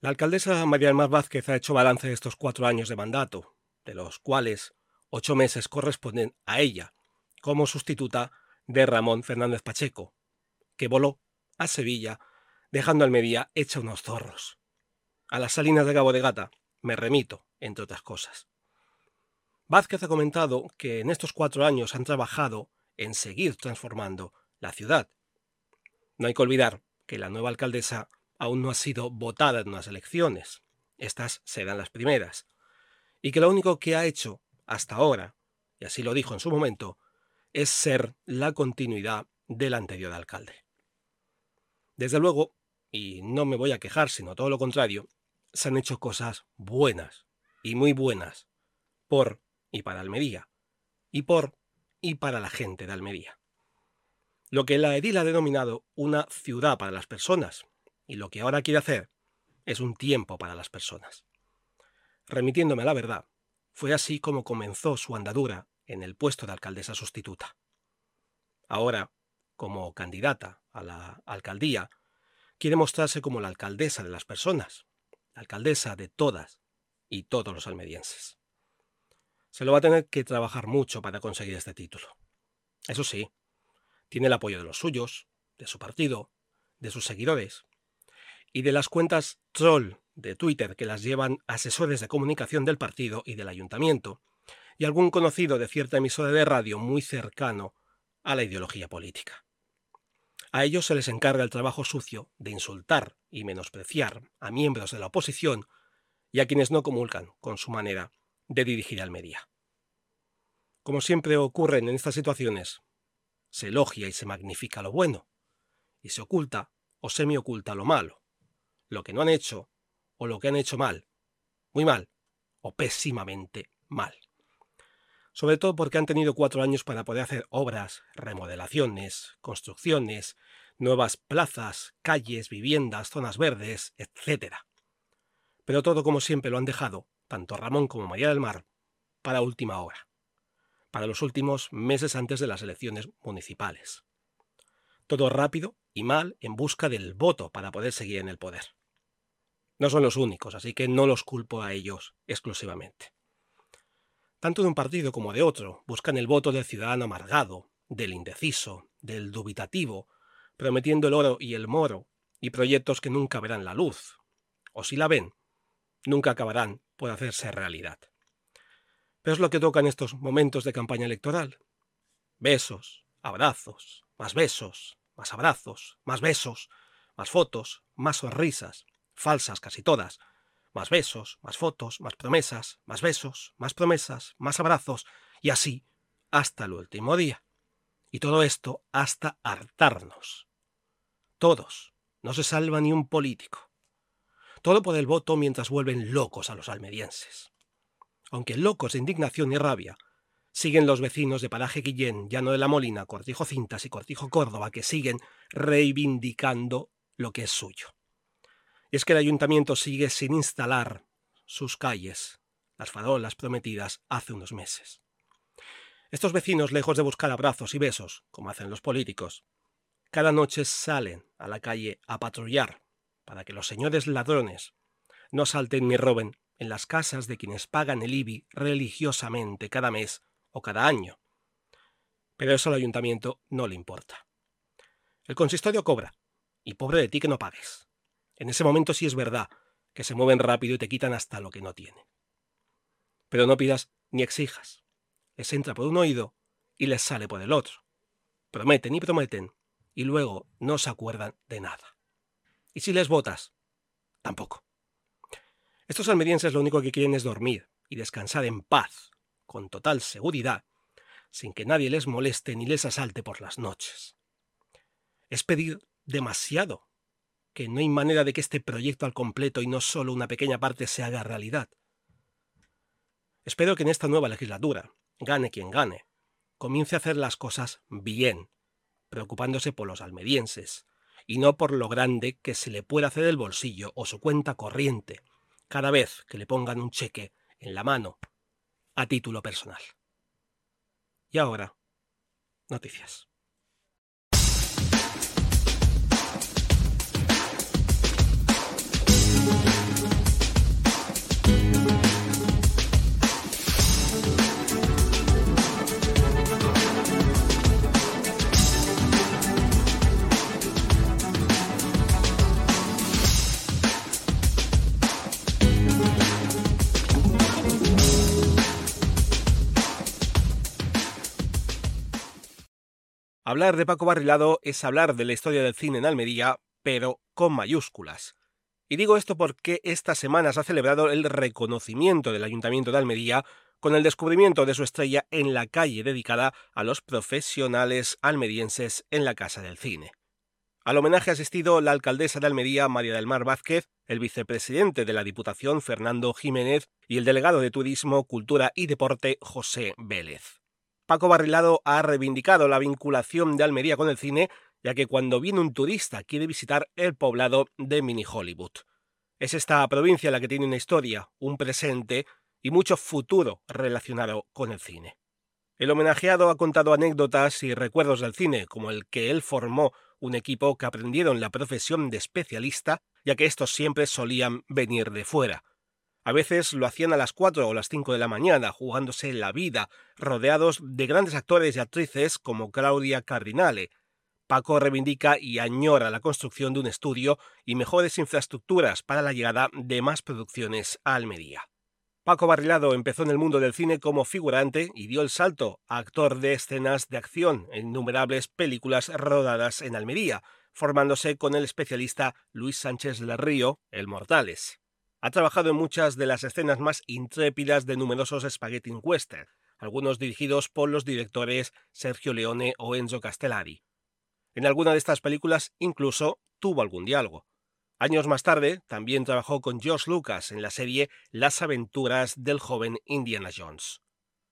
La alcaldesa María Mar Vázquez ha hecho balance de estos cuatro años de mandato, de los cuales ocho meses corresponden a ella, como sustituta de Ramón Fernández Pacheco, que voló a Sevilla dejando Almería hecha unos zorros. A las salinas de Cabo de Gata me remito, entre otras cosas. Vázquez ha comentado que en estos cuatro años han trabajado en seguir transformando la ciudad. No hay que olvidar que la nueva alcaldesa aún no ha sido votada en unas elecciones. Estas serán las primeras. Y que lo único que ha hecho hasta ahora, y así lo dijo en su momento, es ser la continuidad del anterior alcalde. Desde luego, y no me voy a quejar, sino todo lo contrario, se han hecho cosas buenas, y muy buenas, por y para Almería, y por y para la gente de Almería. Lo que la edil ha denominado una ciudad para las personas, y lo que ahora quiere hacer es un tiempo para las personas. Remitiéndome a la verdad, fue así como comenzó su andadura en el puesto de alcaldesa sustituta. Ahora, como candidata a la alcaldía, quiere mostrarse como la alcaldesa de las personas, la alcaldesa de todas y todos los almerienses. Se lo va a tener que trabajar mucho para conseguir este título. Eso sí, tiene el apoyo de los suyos, de su partido, de sus seguidores y de las cuentas troll de Twitter que las llevan asesores de comunicación del partido y del ayuntamiento, y algún conocido de cierta emisora de radio muy cercano a la ideología política. A ellos se les encarga el trabajo sucio de insultar y menospreciar a miembros de la oposición y a quienes no comulgan con su manera de dirigir Almería. Como siempre ocurre en estas situaciones, se elogia y se magnifica lo bueno, y se oculta o semi-oculta lo malo, lo que no han hecho o lo que han hecho mal, muy mal o pésimamente mal. Sobre todo porque han tenido cuatro años para poder hacer obras, remodelaciones, construcciones, nuevas plazas, calles, viviendas, zonas verdes, etc. Pero todo como siempre lo han dejado tanto Ramón como María del Mar, para última hora, para los últimos meses antes de las elecciones municipales. Todo rápido y mal en busca del voto para poder seguir en el poder. No son los únicos, así que no los culpo a ellos exclusivamente. Tanto de un partido como de otro buscan el voto del ciudadano amargado, del indeciso, del dubitativo, prometiendo el oro y el moro y proyectos que nunca verán la luz. O si la ven, nunca acabarán por hacerse realidad. Pero es lo que toca en estos momentos de campaña electoral. Besos, abrazos, más besos, más abrazos, más besos, más fotos, más sonrisas, falsas casi todas, más besos, más fotos, más promesas, más besos, más promesas, más abrazos, y así hasta el último día. Y todo esto hasta hartarnos. Todos, no se salva ni un político. Todo por el voto mientras vuelven locos a los almerienses. Aunque locos de indignación y rabia, siguen los vecinos de Paraje Guillén, Llano de la Molina, Cortijo Cintas y Cortijo Córdoba que siguen reivindicando lo que es suyo. Y es que el ayuntamiento sigue sin instalar sus calles, las farolas prometidas hace unos meses. Estos vecinos, lejos de buscar abrazos y besos, como hacen los políticos, cada noche salen a la calle a patrullar para que los señores ladrones no salten ni roben en las casas de quienes pagan el IBI religiosamente cada mes o cada año. Pero eso al ayuntamiento no le importa. El consistorio cobra, y pobre de ti que no pagues. En ese momento sí es verdad que se mueven rápido y te quitan hasta lo que no tienen. Pero no pidas ni exijas. Les entra por un oído y les sale por el otro. Prometen y prometen, y luego no se acuerdan de nada. ¿Y si les votas? Tampoco. Estos almerienses lo único que quieren es dormir y descansar en paz, con total seguridad, sin que nadie les moleste ni les asalte por las noches. Es pedir demasiado, que no hay manera de que este proyecto al completo y no solo una pequeña parte se haga realidad. Espero que en esta nueva legislatura, gane quien gane, comience a hacer las cosas bien, preocupándose por los almerienses, y no por lo grande que se le pueda hacer el bolsillo o su cuenta corriente cada vez que le pongan un cheque en la mano a título personal. Y ahora, noticias. Hablar de Paco Barrilado es hablar de la historia del cine en Almería, pero con mayúsculas. Y digo esto porque esta semana se ha celebrado el reconocimiento del Ayuntamiento de Almería con el descubrimiento de su estrella en la calle dedicada a los profesionales almerienses en la Casa del Cine. Al homenaje ha asistido la alcaldesa de Almería, María del Mar Vázquez, el vicepresidente de la Diputación, Fernando Jiménez, y el delegado de Turismo, Cultura y Deporte, José Vélez. Paco Barrilado ha reivindicado la vinculación de Almería con el cine, ya que cuando viene un turista quiere visitar el poblado de Mini Hollywood. Es esta provincia la que tiene una historia, un presente y mucho futuro relacionado con el cine. El homenajeado ha contado anécdotas y recuerdos del cine, como el que él formó un equipo que aprendieron la profesión de especialista, ya que estos siempre solían venir de fuera. A veces lo hacían a las 4 o las 5 de la mañana, jugándose la vida, rodeados de grandes actores y actrices como Claudia Cardinale. Paco reivindica y añora la construcción de un estudio y mejores infraestructuras para la llegada de más producciones a Almería. Paco Barrilado empezó en el mundo del cine como figurante y dio el salto a actor de escenas de acción en innumerables películas rodadas en Almería, formándose con el especialista Luis Sánchez Río, el Mortales. Ha trabajado en muchas de las escenas más intrépidas de numerosos spaghetti western, algunos dirigidos por los directores Sergio Leone o Enzo Castellari. En alguna de estas películas incluso tuvo algún diálogo. Años más tarde, también trabajó con George Lucas en la serie Las aventuras del joven Indiana Jones.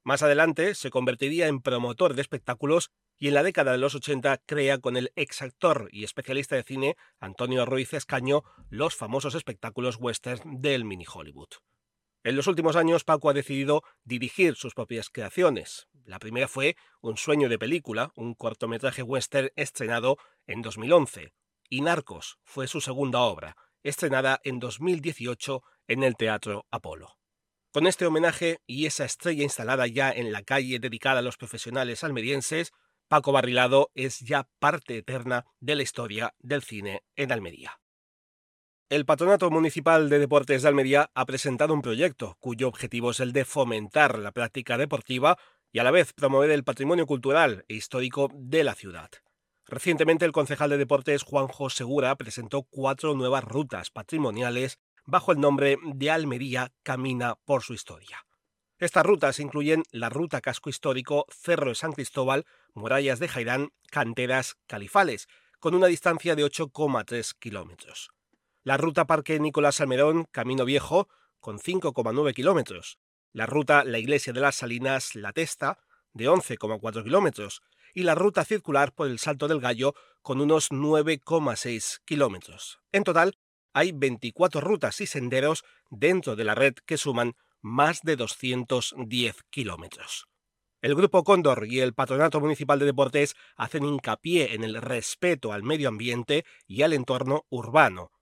Más adelante se convertiría en promotor de espectáculos y en la década de los 80 crea con el ex actor y especialista de cine Antonio Ruiz Escaño los famosos espectáculos western del mini Hollywood. En los últimos años Paco ha decidido dirigir sus propias creaciones. La primera fue Un sueño de película, un cortometraje western estrenado en 2011, y Narcos fue su segunda obra, estrenada en 2018 en el Teatro Apolo. Con este homenaje y esa estrella instalada ya en la calle dedicada a los profesionales almerienses, Paco Barrilado es ya parte eterna de la historia del cine en Almería. El Patronato Municipal de Deportes de Almería ha presentado un proyecto cuyo objetivo es el de fomentar la práctica deportiva y a la vez promover el patrimonio cultural e histórico de la ciudad. Recientemente el concejal de deportes Juanjo Segura presentó cuatro nuevas rutas patrimoniales bajo el nombre de Almería Camina por su historia. Estas rutas incluyen la ruta casco histórico Cerro de San Cristóbal, Murallas de Jairán, Canteras, Califales, con una distancia de 8,3 kilómetros. La ruta Parque Nicolás Almerón, Camino Viejo, con 5,9 kilómetros. La ruta La Iglesia de las Salinas, La Testa, de 11,4 kilómetros y la ruta circular por el Salto del Gallo con unos 9,6 kilómetros. En total, hay 24 rutas y senderos dentro de la red que suman más de 210 kilómetros. El Grupo Cóndor y el Patronato Municipal de Deportes hacen hincapié en el respeto al medio ambiente y al entorno urbano.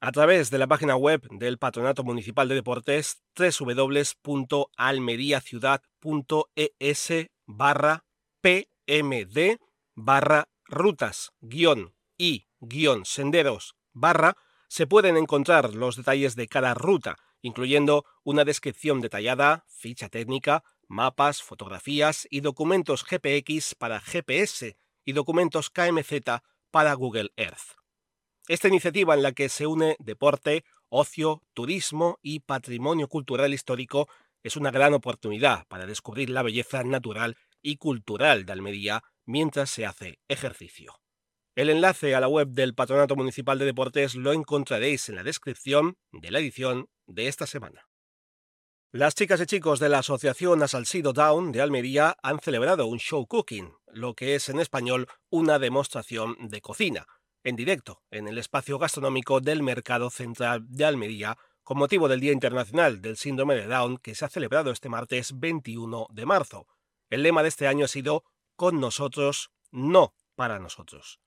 A través de la página web del Patronato Municipal de Deportes www.almeriaciudad.es barra p md barra rutas guion y guion senderos barra se pueden encontrar los detalles de cada ruta, incluyendo una descripción detallada, ficha técnica, mapas, fotografías y documentos GPX para GPS y documentos KMZ para Google Earth. Esta iniciativa en la que se une deporte, ocio, turismo y patrimonio cultural histórico es una gran oportunidad para descubrir la belleza natural y cultural de Almería mientras se hace ejercicio. El enlace a la web del Patronato Municipal de Deportes lo encontraréis en la descripción de la edición de esta semana. Las chicas y chicos de la Asociación Asalsido Down de Almería han celebrado un show cooking, lo que es en español una demostración de cocina, en directo en el espacio gastronómico del Mercado Central de Almería con motivo del Día Internacional del Síndrome de Down que se ha celebrado este martes 21 de marzo. El lema de este año ha sido Con nosotros, no para nosotros.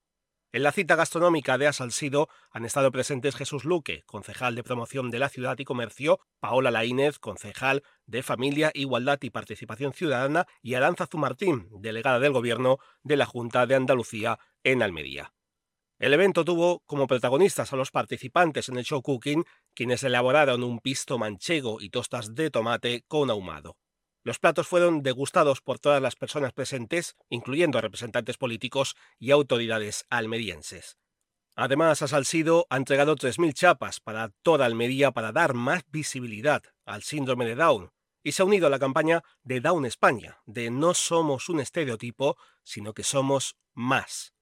En la cita gastronómica de Asalsido han estado presentes Jesús Luque, concejal de promoción de la ciudad y comercio, Paola Laínez, concejal de Familia, Igualdad y Participación Ciudadana, y Aranza Zumartín, delegada del Gobierno de la Junta de Andalucía en Almería. El evento tuvo como protagonistas a los participantes en el show cooking, quienes elaboraron un pisto manchego y tostas de tomate con ahumado. Los platos fueron degustados por todas las personas presentes, incluyendo a representantes políticos y autoridades almerienses. Además, a Salcido ha entregado 3.000 chapas para toda Almería para dar más visibilidad al síndrome de Down y se ha unido a la campaña de Down España, de no somos un estereotipo, sino que somos más.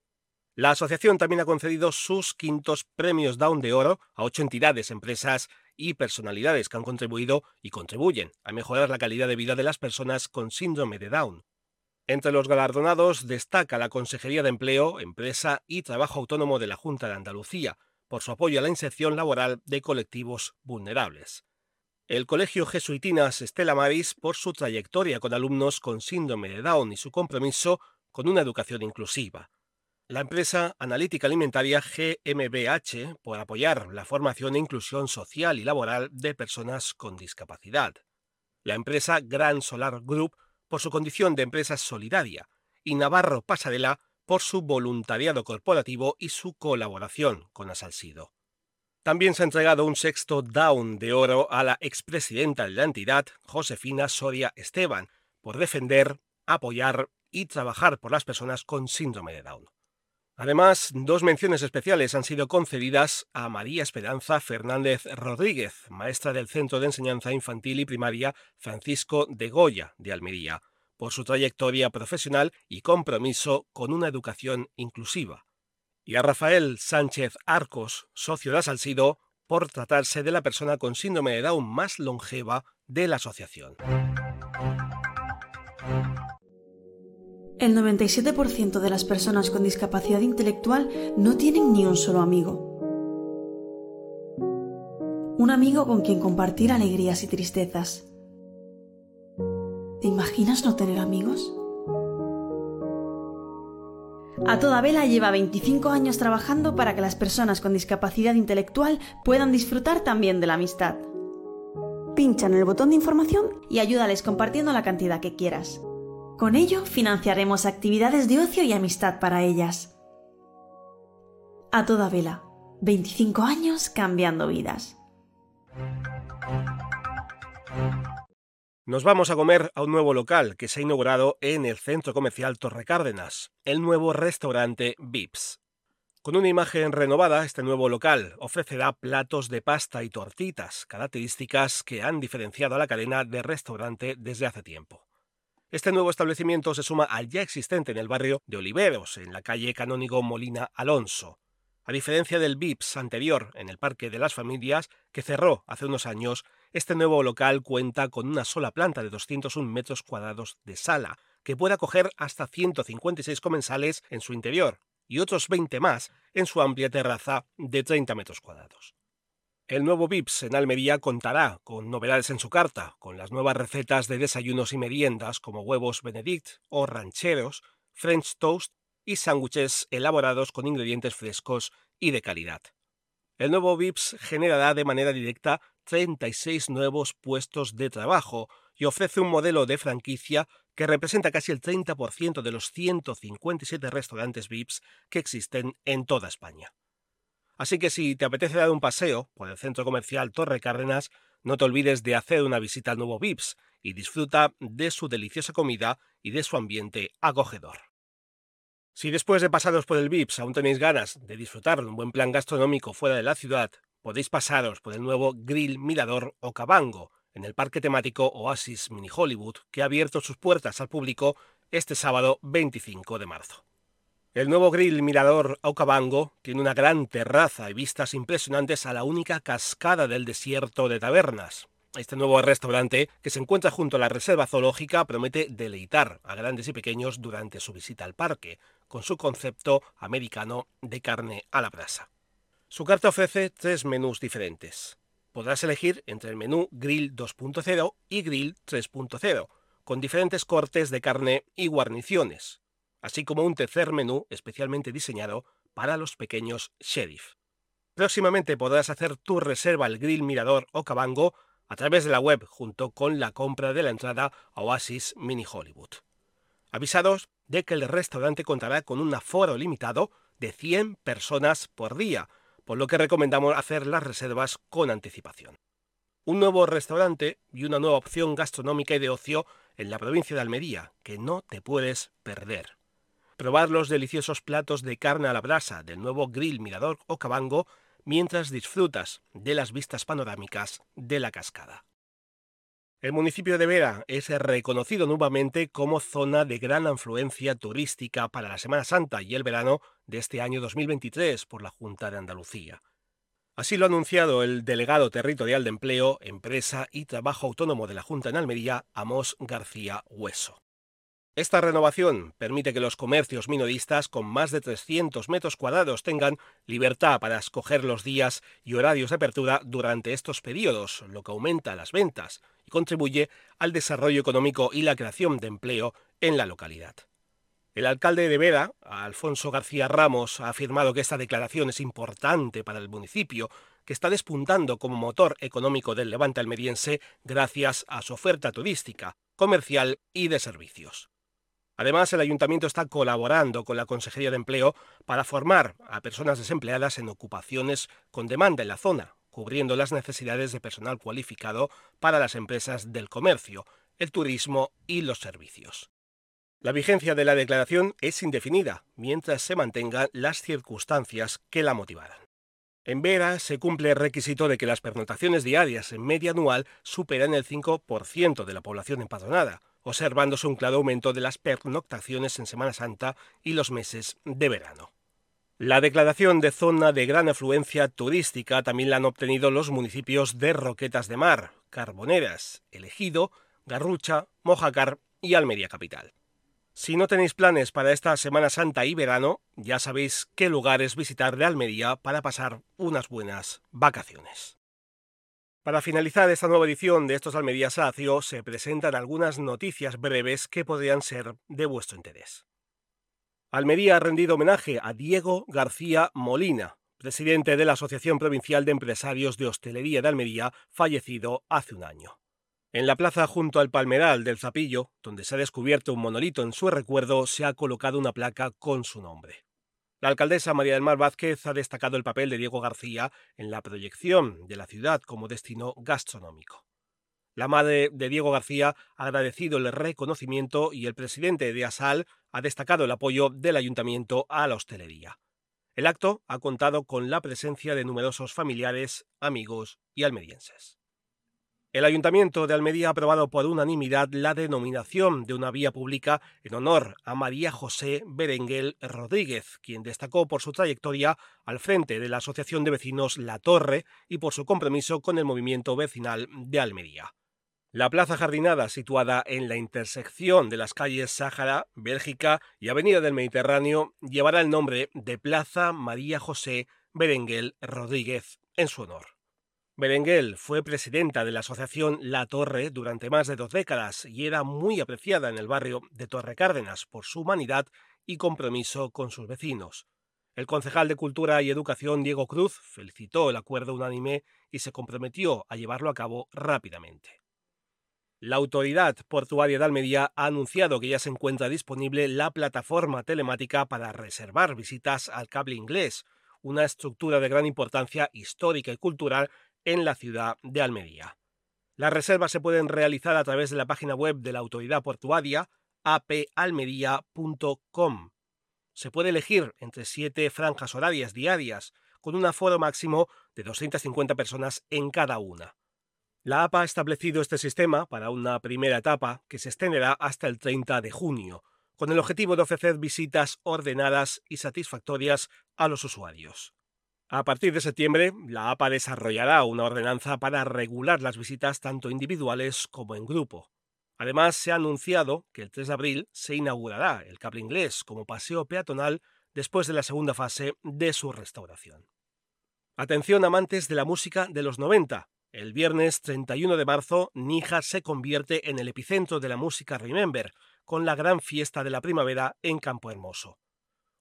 La asociación también ha concedido sus quintos premios Down de Oro a ocho entidades, empresas y personalidades que han contribuido y contribuyen a mejorar la calidad de vida de las personas con síndrome de Down. Entre los galardonados destaca la Consejería de Empleo, Empresa y Trabajo Autónomo de la Junta de Andalucía, por su apoyo a la inserción laboral de colectivos vulnerables. El Colegio Jesuitinas Estela Maris por su trayectoria con alumnos con síndrome de Down y su compromiso con una educación inclusiva la empresa analítica alimentaria GmbH por apoyar la formación e inclusión social y laboral de personas con discapacidad, la empresa Gran Solar Group por su condición de empresa solidaria y Navarro Pasarela por su voluntariado corporativo y su colaboración con Asalsido. También se ha entregado un sexto Down de oro a la expresidenta de la entidad, Josefina Soria Esteban, por defender, apoyar y trabajar por las personas con síndrome de Down. Además, dos menciones especiales han sido concedidas a María Esperanza Fernández Rodríguez, maestra del Centro de Enseñanza Infantil y Primaria Francisco de Goya de Almería, por su trayectoria profesional y compromiso con una educación inclusiva. Y a Rafael Sánchez Arcos, socio de Asalsido, por tratarse de la persona con síndrome de Down más longeva de la asociación. El 97% de las personas con discapacidad intelectual no tienen ni un solo amigo. Un amigo con quien compartir alegrías y tristezas. ¿Te imaginas no tener amigos? A toda vela lleva 25 años trabajando para que las personas con discapacidad intelectual puedan disfrutar también de la amistad. Pincha en el botón de información y ayúdales compartiendo la cantidad que quieras. Con ello financiaremos actividades de ocio y amistad para ellas. A toda vela, 25 años cambiando vidas. Nos vamos a comer a un nuevo local que se ha inaugurado en el centro comercial Torre Cárdenas, el nuevo restaurante Vips. Con una imagen renovada, este nuevo local ofrecerá platos de pasta y tortitas, características que han diferenciado a la cadena de restaurante desde hace tiempo. Este nuevo establecimiento se suma al ya existente en el barrio de Oliveros, en la calle Canónigo Molina Alonso. A diferencia del VIPS anterior, en el Parque de las Familias, que cerró hace unos años, este nuevo local cuenta con una sola planta de 201 metros cuadrados de sala, que puede acoger hasta 156 comensales en su interior y otros 20 más en su amplia terraza de 30 metros cuadrados. El nuevo VIPS en Almería contará con novedades en su carta, con las nuevas recetas de desayunos y meriendas como huevos Benedict o rancheros, French toast y sándwiches elaborados con ingredientes frescos y de calidad. El nuevo VIPS generará de manera directa 36 nuevos puestos de trabajo y ofrece un modelo de franquicia que representa casi el 30% de los 157 restaurantes VIPS que existen en toda España. Así que si te apetece dar un paseo por el centro comercial Torre Cárdenas, no te olvides de hacer una visita al nuevo VIPS y disfruta de su deliciosa comida y de su ambiente acogedor. Si después de pasaros por el VIPS aún tenéis ganas de disfrutar de un buen plan gastronómico fuera de la ciudad, podéis pasaros por el nuevo Grill Mirador Ocabango en el parque temático Oasis Mini Hollywood que ha abierto sus puertas al público este sábado 25 de marzo. El nuevo grill Mirador Aucabango tiene una gran terraza y vistas impresionantes a la única cascada del desierto de tabernas. Este nuevo restaurante, que se encuentra junto a la reserva zoológica, promete deleitar a grandes y pequeños durante su visita al parque, con su concepto americano de carne a la brasa. Su carta ofrece tres menús diferentes. Podrás elegir entre el menú Grill 2.0 y Grill 3.0, con diferentes cortes de carne y guarniciones así como un tercer menú especialmente diseñado para los pequeños sheriff. Próximamente podrás hacer tu reserva al Grill Mirador o Cabango a través de la web junto con la compra de la entrada a Oasis Mini Hollywood. Avisados de que el restaurante contará con un aforo limitado de 100 personas por día, por lo que recomendamos hacer las reservas con anticipación. Un nuevo restaurante y una nueva opción gastronómica y de ocio en la provincia de Almería, que no te puedes perder. Probar los deliciosos platos de carne a la brasa del nuevo grill Mirador Ocabango mientras disfrutas de las vistas panorámicas de la cascada. El municipio de Vera es reconocido nuevamente como zona de gran afluencia turística para la Semana Santa y el verano de este año 2023 por la Junta de Andalucía. Así lo ha anunciado el delegado territorial de Empleo, Empresa y Trabajo Autónomo de la Junta en Almería, Amos García Hueso. Esta renovación permite que los comercios minoristas con más de 300 metros cuadrados tengan libertad para escoger los días y horarios de apertura durante estos periodos, lo que aumenta las ventas y contribuye al desarrollo económico y la creación de empleo en la localidad. El alcalde de Vera, Alfonso García Ramos, ha afirmado que esta declaración es importante para el municipio, que está despuntando como motor económico del levante almeriense gracias a su oferta turística, comercial y de servicios. Además, el ayuntamiento está colaborando con la Consejería de Empleo para formar a personas desempleadas en ocupaciones con demanda en la zona, cubriendo las necesidades de personal cualificado para las empresas del comercio, el turismo y los servicios. La vigencia de la declaración es indefinida, mientras se mantengan las circunstancias que la motivaran. En Vera se cumple el requisito de que las pernotaciones diarias en media anual superan el 5% de la población empadronada, observándose un claro aumento de las pernoctaciones en Semana Santa y los meses de verano. La declaración de zona de gran afluencia turística también la han obtenido los municipios de Roquetas de Mar, Carboneras, Elegido, Garrucha, Mojacar y Almería Capital. Si no tenéis planes para esta Semana Santa y verano, ya sabéis qué lugares visitar de Almería para pasar unas buenas vacaciones. Para finalizar esta nueva edición de estos Almería Sacio, se presentan algunas noticias breves que podrían ser de vuestro interés. Almería ha rendido homenaje a Diego García Molina, presidente de la Asociación Provincial de Empresarios de Hostelería de Almería, fallecido hace un año. En la plaza junto al Palmeral del Zapillo, donde se ha descubierto un monolito en su recuerdo, se ha colocado una placa con su nombre. La alcaldesa María del Mar Vázquez ha destacado el papel de Diego García en la proyección de la ciudad como destino gastronómico. La madre de Diego García ha agradecido el reconocimiento y el presidente de ASAL ha destacado el apoyo del ayuntamiento a la hostelería. El acto ha contado con la presencia de numerosos familiares, amigos y almerienses. El Ayuntamiento de Almería ha aprobado por unanimidad la denominación de una vía pública en honor a María José Berenguel Rodríguez, quien destacó por su trayectoria al frente de la Asociación de Vecinos La Torre y por su compromiso con el movimiento vecinal de Almería. La plaza jardinada, situada en la intersección de las calles Sáhara, Bélgica y Avenida del Mediterráneo, llevará el nombre de Plaza María José Berenguel Rodríguez en su honor. Berenguel fue presidenta de la asociación La Torre durante más de dos décadas y era muy apreciada en el barrio de Torre Cárdenas por su humanidad y compromiso con sus vecinos. El concejal de Cultura y Educación Diego Cruz felicitó el acuerdo unánime y se comprometió a llevarlo a cabo rápidamente. La autoridad portuaria de Almería ha anunciado que ya se encuentra disponible la plataforma telemática para reservar visitas al cable inglés, una estructura de gran importancia histórica y cultural en la ciudad de Almería. Las reservas se pueden realizar a través de la página web de la autoridad portuaria apalmería.com. Se puede elegir entre siete franjas horarias diarias, con un aforo máximo de 250 personas en cada una. La APA ha establecido este sistema para una primera etapa que se extenderá hasta el 30 de junio, con el objetivo de ofrecer visitas ordenadas y satisfactorias a los usuarios. A partir de septiembre, la APA desarrollará una ordenanza para regular las visitas tanto individuales como en grupo. Además, se ha anunciado que el 3 de abril se inaugurará el cable inglés como paseo peatonal después de la segunda fase de su restauración. Atención amantes de la música de los 90. El viernes 31 de marzo, Níjar se convierte en el epicentro de la música Remember, con la gran fiesta de la primavera en Campo Hermoso.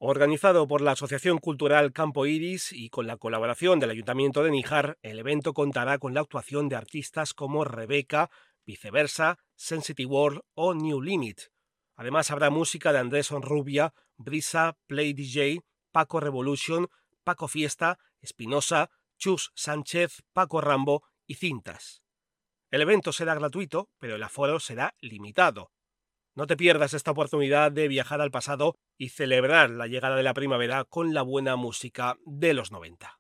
Organizado por la Asociación Cultural Campo Iris y con la colaboración del Ayuntamiento de Níjar, el evento contará con la actuación de artistas como Rebeca, Viceversa, Sensitive World o New Limit. Además habrá música de Andrés Onrubia, Brisa, Play DJ, Paco Revolution, Paco Fiesta, Espinosa, Chus Sánchez, Paco Rambo y Cintas. El evento será gratuito, pero el aforo será limitado. No te pierdas esta oportunidad de viajar al pasado y celebrar la llegada de la primavera con la buena música de los 90.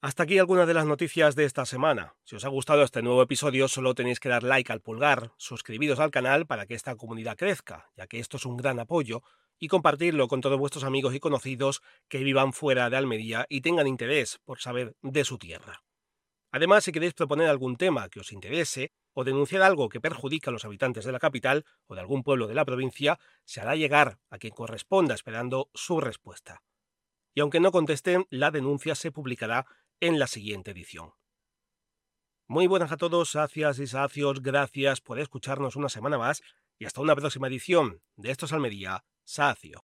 Hasta aquí algunas de las noticias de esta semana. Si os ha gustado este nuevo episodio, solo tenéis que dar like al pulgar, suscribiros al canal para que esta comunidad crezca, ya que esto es un gran apoyo, y compartirlo con todos vuestros amigos y conocidos que vivan fuera de Almería y tengan interés por saber de su tierra. Además, si queréis proponer algún tema que os interese o denunciar algo que perjudica a los habitantes de la capital o de algún pueblo de la provincia, se hará llegar a quien corresponda esperando su respuesta. Y aunque no contesten, la denuncia se publicará en la siguiente edición. Muy buenas a todos, sacias y sacios, gracias por escucharnos una semana más y hasta una próxima edición de Estos Almería, Sacio.